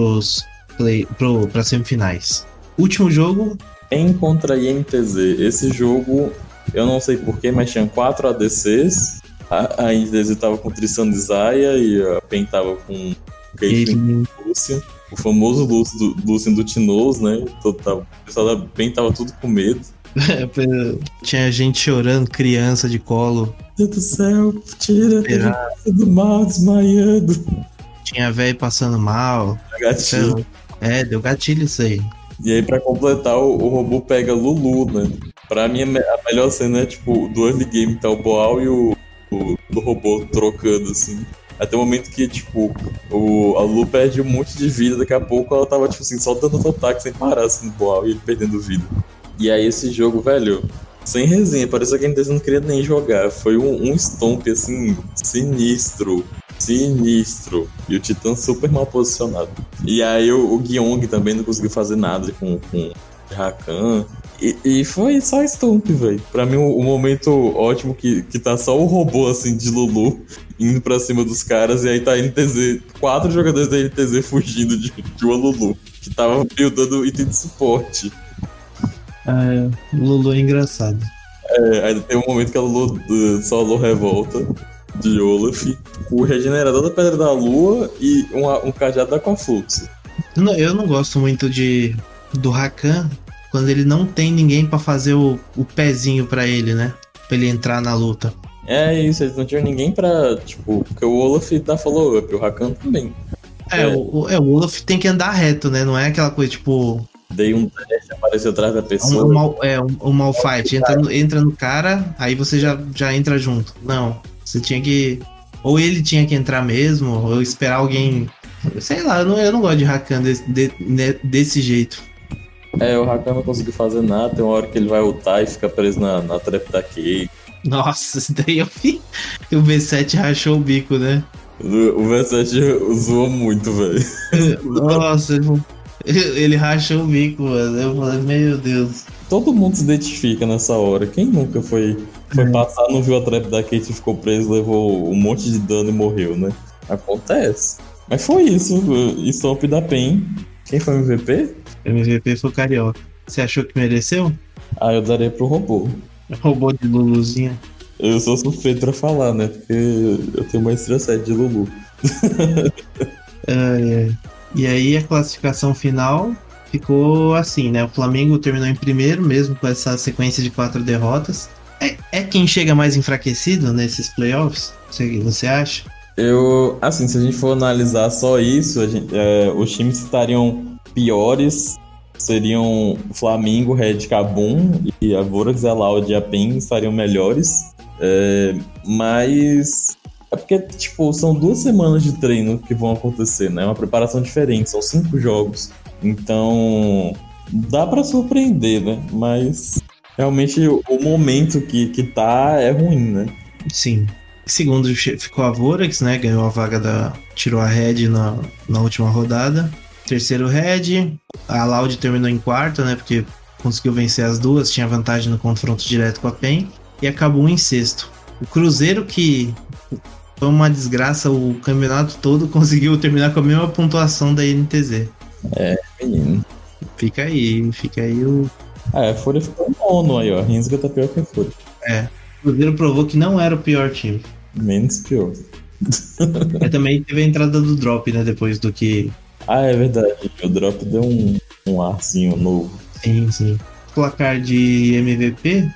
pro, as semifinais. Último jogo. Em contra INTZ. Esse jogo, eu não sei porquê, mas tinha quatro ADCs. A, a estava com Tristan Zaya e a PEN tava com Caitlyn Lucian. O famoso Lucian do, do Tinoz, né? Todo, tava, o pessoal da PEN tava tudo com medo. Tinha gente chorando, criança de colo. Deus do céu, tira do mal, desmaiando. Tinha velho passando mal. Gatilho. É, deu gatilho isso aí. E aí, pra completar, o, o robô pega Lulu, né? Pra mim, a melhor cena é, tipo, do early game tá o Boal e o, o, robô trocando, assim. Até o momento que, tipo, o, a Lu perde um monte de vida, daqui a pouco ela tava, tipo assim, só dando ataque sem parar, assim, no Boal e ele perdendo vida. E aí esse jogo, velho, sem resenha, parecia que a gente não queria nem jogar. Foi um, um stomp, assim, sinistro. Sinistro. E o Titã super mal posicionado. E aí o, o Gyong também não conseguiu fazer nada com, com o Rakan. E, e, foi só Stomp, velho. Pra mim, o, o, momento ótimo que, que tá só o robô, assim, de Lulu indo pra cima dos caras. E aí tá a NTZ, quatro jogadores da NTZ fugindo de, de uma Lulu. Que tava buildando item de suporte. Ah, é. Lulu é engraçado. É, aí tem um momento que a Lulu uh, solo revolta de Olaf, o regenerador da Pedra da Lua e um, um cajado da Aquafluxo. Não, eu não gosto muito de do Rakan quando ele não tem ninguém para fazer o, o pezinho para ele, né? Pra ele entrar na luta. É isso, eles não tinham ninguém pra. Tipo, porque o Olaf dá follow-up, o Rakan também. É, é. O, é, o Olaf tem que andar reto, né? Não é aquela coisa tipo. Dei um teste, apareceu atrás da pessoa. Um, mal, é, um, um mal fight. Entra no, entra no cara, aí você já, já entra junto. Não. Você tinha que. Ou ele tinha que entrar mesmo, ou esperar alguém. Sei lá, eu não, eu não gosto de Rakan desse, de, desse jeito. É, o Rakan não conseguiu fazer nada, tem uma hora que ele vai ultar e fica preso na, na trap da Kate. Nossa, isso daí eu vi. O V7 rachou o bico, né? O V7 zoou muito, velho. Nossa, ele rachou o bico, mano. Eu falei, meu Deus. Todo mundo se identifica nessa hora. Quem nunca foi, foi passar, não viu a trap da Kate, ficou preso, levou um monte de dano e morreu, né? Acontece. Mas foi isso. Stomp da PEN. Quem foi o MVP? O MVP foi o Carioca. Você achou que mereceu? Ah, eu darei pro robô. Robô de Luluzinha. Eu sou suspeito pra falar, né? Porque eu tenho uma estrela 7 de Lulu. ai, ai. E aí a classificação final ficou assim, né? O Flamengo terminou em primeiro, mesmo com essa sequência de quatro derrotas. É, é quem chega mais enfraquecido nesses playoffs? Você, você acha? Eu, assim, se a gente for analisar só isso, gente, é, os times estariam piores seriam Flamengo, Red Cabum e a Vorax, a Loud e a PEN estariam melhores. É, mas é porque, tipo, são duas semanas de treino que vão acontecer, né? É uma preparação diferente, são cinco jogos. Então, dá para surpreender, né? Mas realmente o momento que, que tá é ruim, né? Sim. Segundo ficou a Vorax, né? Ganhou a vaga da. Tirou a Red na, na última rodada. Terceiro Red. A Loud terminou em quarto, né? Porque conseguiu vencer as duas, tinha vantagem no confronto direto com a PEN. E acabou em sexto. O Cruzeiro, que foi uma desgraça o campeonato todo, conseguiu terminar com a mesma pontuação da NTZ. É, menino. Fica aí, fica aí o. Ah, é, Fúria ficou nono aí, ó. Rinsga tá pior que a Fúria. É. O Cruzeiro provou que não era o pior time. Menos pior. é, também teve a entrada do drop, né? Depois do que ah, é verdade. O drop deu um, um arzinho novo. Sim, sim. Placar de MVP.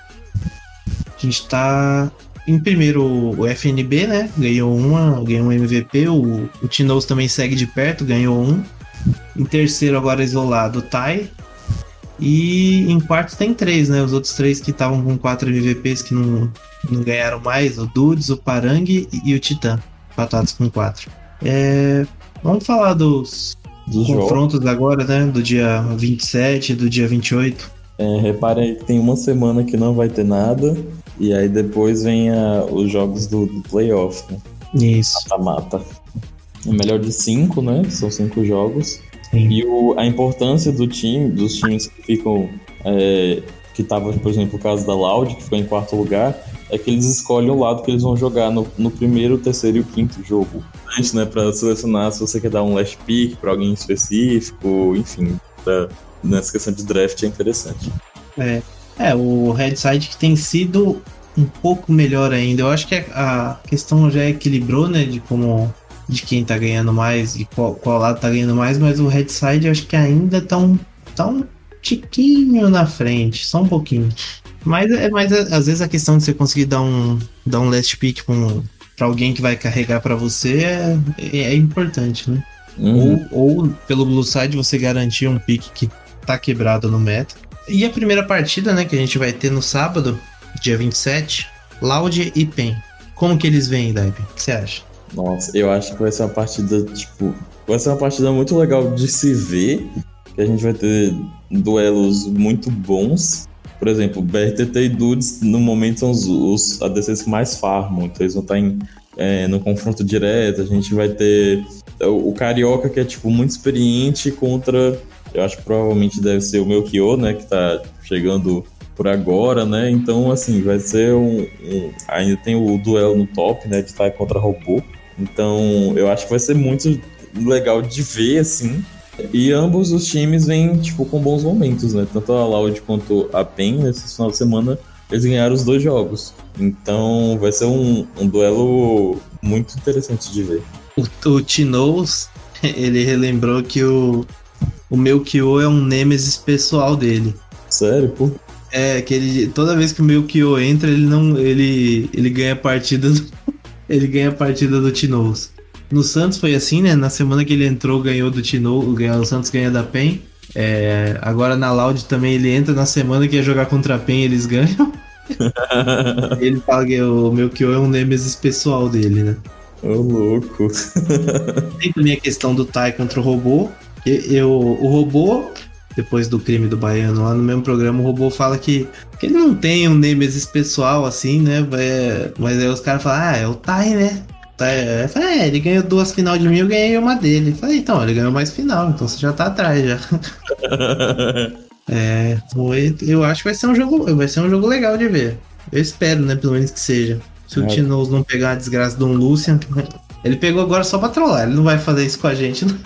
A gente tá em primeiro o FNB, né? Ganhou uma, ganhou um MVP. O, o Tinoz também segue de perto, ganhou um. Em terceiro, agora isolado, o Tai. E em quarto tem três, né? Os outros três que estavam com quatro MVPs que não, não ganharam mais: o Dudes, o Parang e, e o Titã. Empatados com quatro. É, Vamos falar dos, dos confrontos agora, né? Do dia 27 e do dia 28. É, reparem que tem uma semana que não vai ter nada. E aí depois vem a, os jogos do, do playoff, né? Isso. Mata-mata. É melhor de cinco, né? São cinco jogos. Sim. E o, a importância do time, dos times que ficam. É, que tava, por exemplo, o caso da Loud, que ficou em quarto lugar, é que eles escolhem o lado que eles vão jogar no, no primeiro, terceiro e o quinto jogo. Antes, né, para selecionar se você quer dar um last pick para alguém específico, enfim, pra, nessa questão de draft é interessante. É, é o Red Side que tem sido um pouco melhor ainda. Eu acho que a questão já equilibrou, né, de como de quem tá ganhando mais e qual, qual lado tá ganhando mais, mas o Red Side eu acho que ainda tá um, tá um tiquinho na frente, só um pouquinho. Mas, é, mas é, às vezes a questão de você conseguir dar um, dar um last pick pra, um, pra alguém que vai carregar para você é, é, é, importante, né? Uhum. Ou, ou pelo Blue Side você garantir um pick que tá quebrado no meta. E a primeira partida, né, que a gente vai ter no sábado, dia 27, Loud e Pen. Como que eles vêm, Daibe? O que você acha? Nossa, eu acho que vai ser uma partida, tipo. Vai ser uma partida muito legal de se ver. Que a gente vai ter duelos muito bons. Por exemplo, BRTT e Dudes no momento são os, os ADCs que mais farmam, então eles vão estar em, é, no confronto direto. A gente vai ter o, o, Carioca, que é tipo muito experiente, contra. Eu acho que provavelmente deve ser o Melchior, né? Que tá chegando por agora, né? Então, assim, vai ser um. um ainda tem o duelo no top, né? De estar contra robô. Então, eu acho que vai ser muito legal de ver, assim. E ambos os times vêm, tipo, com bons momentos, né? Tanto a Loud quanto a PEN, nesse final de semana, eles ganharam os dois jogos. Então vai ser um, um duelo muito interessante de ver. O, o Tinoz, ele relembrou que o, o Melchior é um Nemesis pessoal dele. Sério, pô? É, que ele, toda vez que o Melchior entra, ele não. ele, ele ganha a partida do, ele ganha partida do Tinoz. No Santos foi assim, né? Na semana que ele entrou, ganhou do Tinoz, o Santos ganha da PEN. É, agora na Loud também ele entra na semana que ia jogar contra a PEN, eles ganham. ele fala que o Melchior é um Nemesis pessoal dele, né? Ô, louco. Tem também a questão do Tai contra o robô. Eu, eu, o robô depois do crime do baiano, lá no mesmo programa, o robô fala que, que ele não tem um Nemesis pessoal assim, né? É, mas aí os caras falam, ah, é o Tai, né? Falei, é, ele ganhou duas final de mim, eu ganhei uma dele. Eu falei, então, ele ganhou mais final, então você já tá atrás já. é, foi, eu acho que vai ser um jogo, vai ser um jogo legal de ver. Eu espero, né, pelo menos que seja. Se o é. Tinoz não pegar a desgraça do um Lucian, ele pegou agora só pra trollar, ele não vai fazer isso com a gente, não.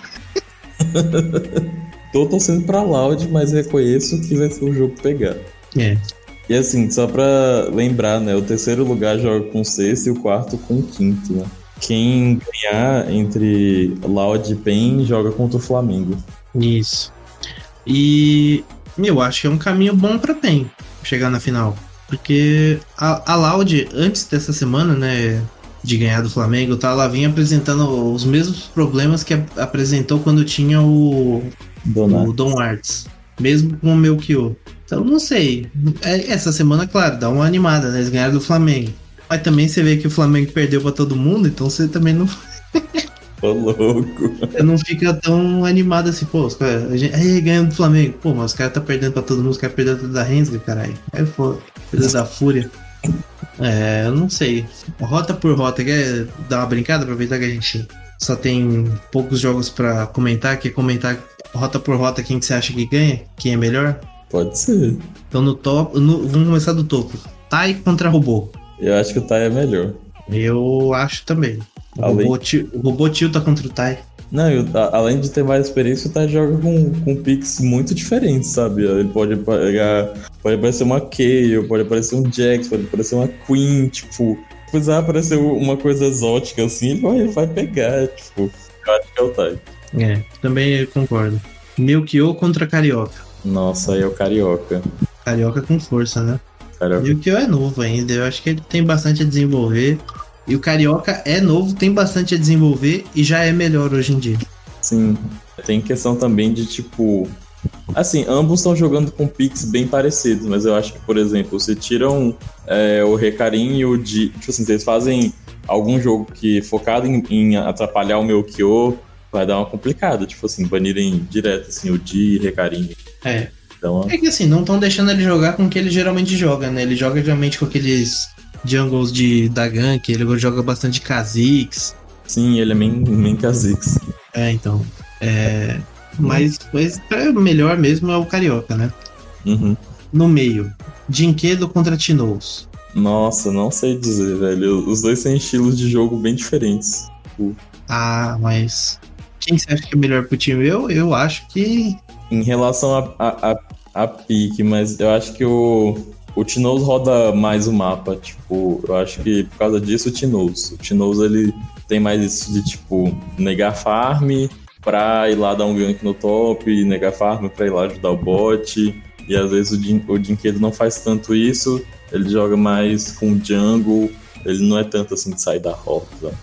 Tô torcendo pra Loud, mas reconheço que vai ser um jogo pegar. É. E assim, só pra lembrar, né? O terceiro lugar joga com o sexto e o quarto com o quinto, né? Quem ganhar entre Loud e PEN joga contra o Flamengo. Isso. E eu acho que é um caminho bom pra PEN chegar na final. Porque a, a Loud, antes dessa semana, né? de ganhar do Flamengo, tá? Ela vinha apresentando os mesmos problemas que apresentou quando tinha o Donar. o Don Arts. Mesmo com o Melchior. Então, não sei. É, essa semana, claro, dá uma animada, né? Eles ganharam do Flamengo. Mas também você vê que o Flamengo perdeu pra todo mundo, então você também não. Ô, louco. Você não fica tão animado assim, pô, os caras. Aí ganhando do Flamengo. Pô, mas os caras tá perdendo pra todo mundo, os caras perdendo da Rensga, caralho. É foda. Da Fúria. É, eu não sei. Rota por rota, quer dar uma brincada? Aproveitar que a gente só tem poucos jogos para comentar. Quer comentar rota por rota quem que você acha que ganha? Quem é melhor? Pode ser. Então no top. No, vamos começar do topo. Tai contra robô. Eu acho que o Tai é melhor. Eu acho também. O, Além... robô, o robô tilta contra o Tai. Não, eu, além de ter mais experiência, o Tai joga com, com picks muito diferentes, sabe? Ele pode pegar. Pode aparecer uma Kayle, pode aparecer um Jax, pode aparecer uma Queen, tipo. Precisar aparecer uma coisa exótica assim, ele vai, ele vai pegar, tipo. Eu acho que é o Tai. É, também concordo. Milkyo contra Carioca. Nossa, aí é o Carioca. Carioca com força, né? Carioca. Milkyo é novo ainda, eu acho que ele tem bastante a desenvolver. E o Carioca é novo, tem bastante a desenvolver e já é melhor hoje em dia. Sim. Tem questão também de tipo. Assim, ambos estão jogando com picks bem parecidos, mas eu acho que, por exemplo, se tiram é, o Recarim e o Di. Tipo assim, vocês fazem algum jogo que focado em, em atrapalhar o meu Kyo, vai dar uma complicada. Tipo assim, banirem direto assim, o Di e Recarim. É. Então, é que assim, não estão deixando ele jogar com o que ele geralmente joga, né? Ele joga geralmente com aqueles jungles de Dagan, que ele joga bastante Kha'Zix. Sim, ele é main, main Kha'Zix. É, então. É, mas, mas é melhor mesmo é o Carioca, né? Uhum. No meio, Dinquedo contra Tinoz. Nossa, não sei dizer, velho. Os dois têm estilos de jogo bem diferentes. Ah, mas quem você acha que é melhor pro time? Eu, eu acho que. Em relação a, a, a, a pique, mas eu acho que o, o Tinoz roda mais o mapa, tipo, eu acho que por causa disso o Tinoz. O Tinoz ele tem mais isso de tipo negar farm pra ir lá dar um gank no top, negar farm pra ir lá ajudar o bot. E às vezes o, Din o não faz tanto isso, ele joga mais com jungle, ele não é tanto assim de sair da rota.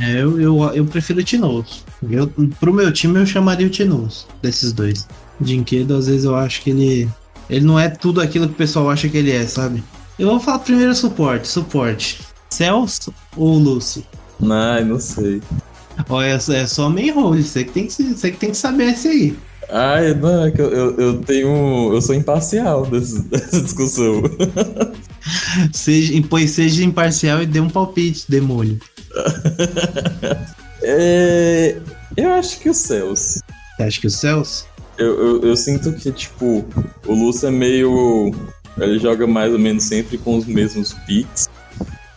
É, eu, eu, eu prefiro o Tinoz. Eu, pro meu time eu chamaria o Tinoz, desses dois. Dinquedo, às vezes eu acho que ele ele não é tudo aquilo que o pessoal acha que ele é, sabe? Eu vou falar primeiro suporte. Suporte. Celso ou Lucy? Não, não sei. Olha, é só main role. Você que tem que, você que, tem que saber esse aí. Ai, não, é que eu, eu, eu tenho. Eu sou imparcial desse, dessa discussão. seja, pois seja imparcial e dê um palpite, demônio. é, eu acho que o Celso. Você acha que o Celso? Eu, eu, eu, sinto que, tipo, o Lúcio é meio. Ele joga mais ou menos sempre com os mesmos picks.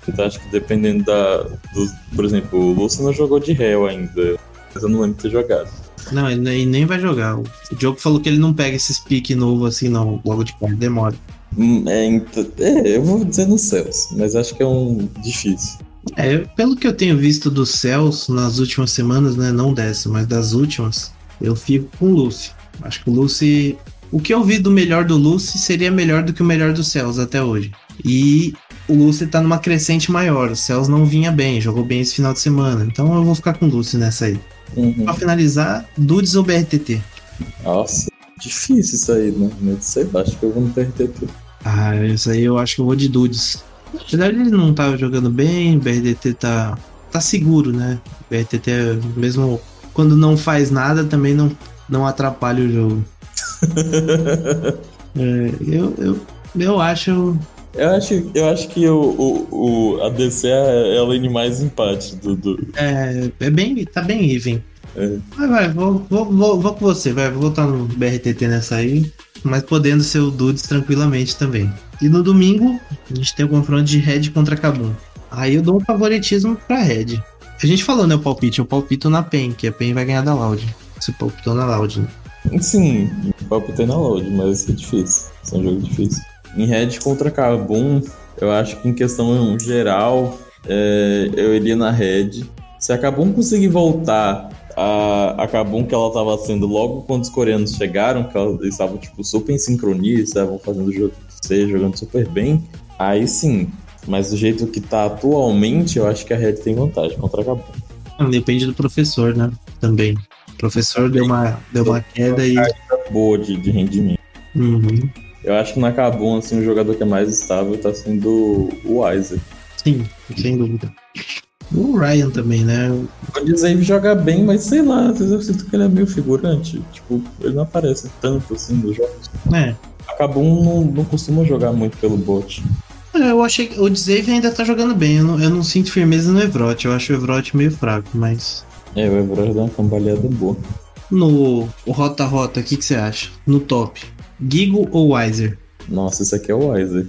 Então acho que dependendo da. Do, por exemplo, o Lúcio não jogou de réu ainda. Mas eu não lembro de ter jogado. Não, ele nem vai jogar. O Diogo falou que ele não pega esses piques novos assim, não, logo de cara, demora. Hum, É, ent- é, eu vou dizer no Céus, mas acho que é um difícil. É, pelo que eu tenho visto dos céus nas últimas semanas, né? Não dessa, mas das últimas, eu fico com o Lucy. Acho que o Lucy. O que eu vi do melhor do Lucy seria melhor do que o melhor dos céus até hoje. E o Lucy tá numa crescente maior. O Céus não vinha bem, jogou bem esse final de semana. Então eu vou ficar com o Lucy nessa aí. Uhum. Pra finalizar, Dudes ou BRTT? Nossa, difícil isso aí, né? Mas sei acho que eu vou no TRTT. Ah, isso aí eu acho que eu vou de Dudes. Na verdade, ele não tá jogando bem, o BRTT tá, tá seguro, né? O BRTT, mesmo quando não faz nada, também não, não atrapalha o jogo. É, eu, eu, eu acho. Eu acho, eu acho que o, o, o, a DC é a lane mais empate do. do... É, é bem. Tá bem even. Vai, vai, vou, vou, vou, vou com você, vai, vou botar no BRTT nessa aí, mas podendo ser o Dudes tranquilamente também. E no domingo, a gente tem o confronto de Red contra Kabum. Aí eu dou um favoritismo pra Red. A gente falou, né, o palpite, eu palpito na PEN, que a PEN vai ganhar da Loud. Você palpitou na Loud, né? Sim, palpitei na load, mas é difícil. É um jogo difícil. Em Red contra Carbon, eu acho que em questão geral, é, eu iria na Red. Se a Carbon conseguir voltar a, a que ela estava sendo logo quando os coreanos chegaram, que elas estavam tipo, super em sincronia, estavam fazendo o jogo ser, jogando super bem, aí sim. Mas do jeito que tá atualmente, eu acho que a Red tem vantagem contra a. Ah, Depende do professor, né? Também. O professor deu uma, deu uma queda e. Boa de, de rendimento. Uhum. Eu acho que na Carbon, assim, o jogador que é mais estável tá sendo o Weiser. Sim, sem dúvida. O Ryan também, né? O Dizave joga bem, mas sei lá, às vezes eu sinto que ele é meio figurante. Tipo, ele não aparece tanto assim nos jogos. É. Acabou não, não costuma jogar muito pelo bot. É, Eu achei que o Dzave ainda tá jogando bem. Eu não, eu não sinto firmeza no Evrot. Eu acho o Evrot meio fraco, mas. É, o Evroy dá uma cambaleada boa. No Rota Rota, o que, que você acha? No top. Gigo ou Weiser? Nossa, esse aqui é o Weiser.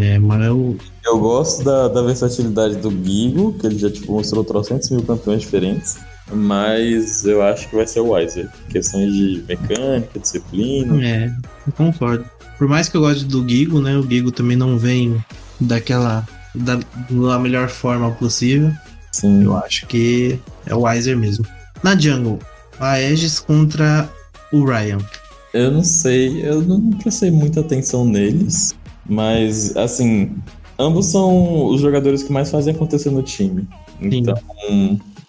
É, mas eu. Eu gosto da, da versatilidade do Gigo, que ele já tipo, mostrou trocentos mil campeões diferentes. Mas eu acho que vai ser o Weiser. Questões de mecânica, disciplina. É, eu concordo. Por mais que eu goste do Gigo, né? O Gigo também não vem daquela. Da, da melhor forma possível. Sim. Eu acho que é o Weiser mesmo. Na Jungle, a Aegis contra o Ryan. Eu não sei, eu não prestei muita atenção neles, mas assim, ambos são os jogadores que mais fazem acontecer no time. Então,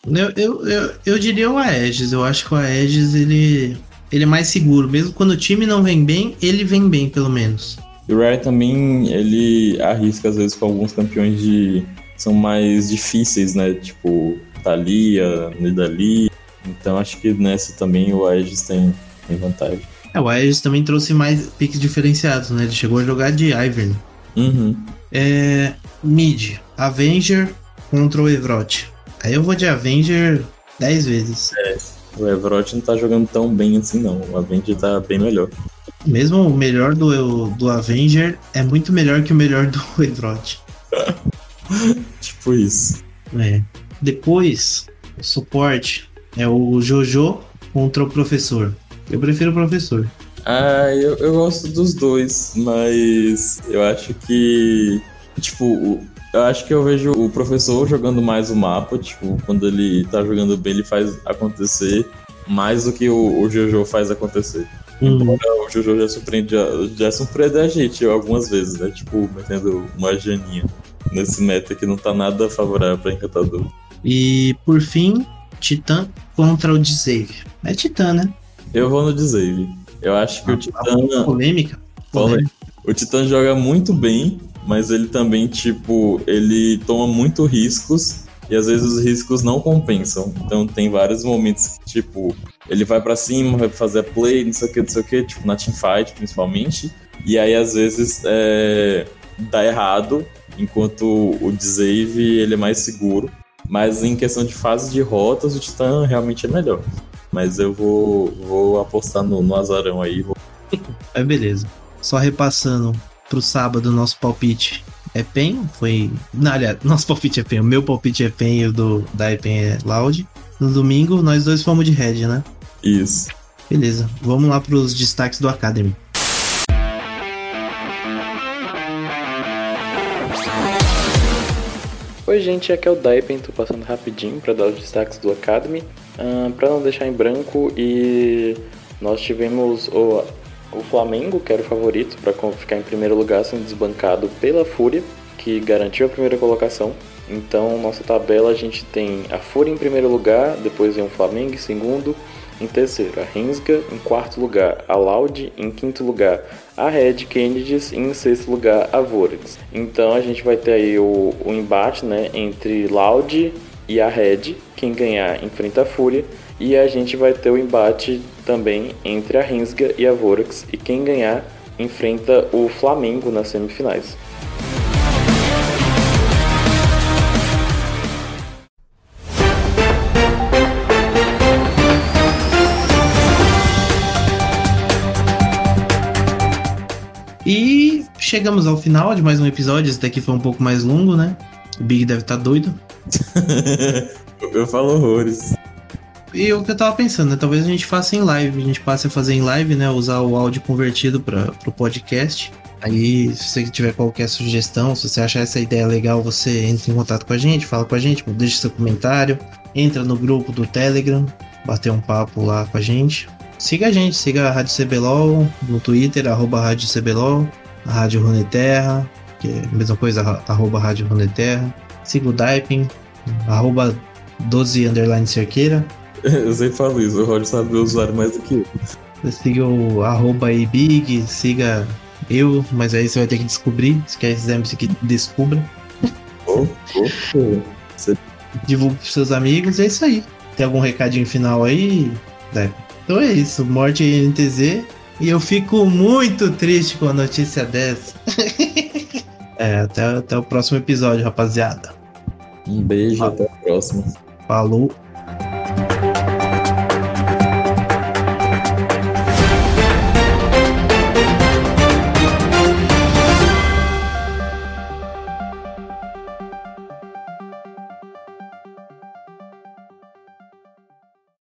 Eu, eu, eu, eu diria o Aegis. Eu acho que o Aegis ele, ele é mais seguro. Mesmo quando o time não vem bem, ele vem bem, pelo menos. e o Ryan também, ele arrisca às vezes com alguns campeões de são mais difíceis, né? Tipo, Thalia, Nidalee. Então acho que nessa também o Aegis tem, tem vantagem. É, o Aegis também trouxe mais piques diferenciados, né? Ele chegou a jogar de Ivern. Uhum. É. Mid, Avenger contra o Evrot. Aí eu vou de Avenger 10 vezes. O Everott não tá jogando tão bem assim, não. O Avenger tá bem melhor. Mesmo o melhor do, do Avenger é muito melhor que o melhor do Evrot. Tipo isso. É. Depois, o suporte é o Jojo contra o professor. Eu prefiro o professor. Ah, eu, eu gosto dos dois, mas eu acho que. Tipo, eu acho que eu vejo o professor jogando mais o mapa. Tipo, quando ele tá jogando bem, ele faz acontecer mais do que o, o Jojo faz acontecer. Hum, O Jojo já surpreende, já, já surpreende a gente algumas vezes, né? Tipo, metendo uma janinha nesse meta que não tá nada favorável pra encantador. E por fim, Titã contra o Dzave. É Titã, né? Eu vou no Dzave. Eu acho que o Titã. Polêmica. Fala aí. O Titã joga muito bem, mas ele também, tipo, ele toma muito riscos e às vezes os riscos não compensam. Então tem vários momentos que, tipo, ele vai pra cima, vai fazer a play, não sei o que, não sei o que, tipo, na teamfight principalmente. E aí às vezes é, dá errado, enquanto o Dzave ele é mais seguro. Mas em questão de fase de rotas, o Titã realmente é melhor. Mas eu vou, vou apostar no, no azarão aí. Vou... É beleza. Só repassando pro sábado, nosso palpite é PEN. Foi. Não, aliás, nosso palpite é PEN. O meu palpite é PEN e o do, da EPEN é Loud. No domingo, nós dois fomos de Red, né? Isso. Beleza. Vamos lá pros destaques do Academy. Oi gente, aqui é o Daipen, tô passando rapidinho para dar os destaques do Academy, uh, para não deixar em branco e nós tivemos o, o Flamengo, que era o favorito para ficar em primeiro lugar, sendo desbancado pela Fúria, que garantiu a primeira colocação. Então, nossa tabela a gente tem a Fúria em primeiro lugar, depois vem o Flamengo em segundo, em terceiro, a Rinsga em quarto lugar, a Loud em quinto lugar, a Red Kennedys e em sexto lugar a Vorex. Então a gente vai ter aí o, o embate né, entre Loud e a Red, quem ganhar enfrenta a Fúria, e a gente vai ter o embate também entre a Rinsga e a Vorex, e quem ganhar enfrenta o Flamengo nas semifinais. E chegamos ao final de mais um episódio. Esse daqui foi um pouco mais longo, né? O Big deve estar tá doido. eu falo horrores. E o que eu tava pensando, né? Talvez a gente faça em live. A gente passe a fazer em live, né? Usar o áudio convertido para o podcast. Aí, se você tiver qualquer sugestão, se você achar essa ideia legal, você entra em contato com a gente, fala com a gente, deixa seu comentário, entra no grupo do Telegram, bater um papo lá com a gente. Siga a gente, siga a Rádio CBLOL no Twitter, arroba Rádio CBLOL, a Rádio Runeterra, que é a mesma coisa, arroba Rádio Runeterra. Siga o Diping, arroba 12 underline cerqueira. Eu sempre falo isso, o Roger sabe o usuário mais do que eu. Siga o arroba Big, siga eu, mas aí você vai ter que descobrir. Se quer quiser que descubra. Oh, oh, oh. Divulgue pros seus amigos, é isso aí. Tem algum recadinho final aí, Diping? Então é isso, morte NTZ. E eu fico muito triste com a notícia dessa. é, até, até o próximo episódio, rapaziada. Um beijo, até a próxima. Falou.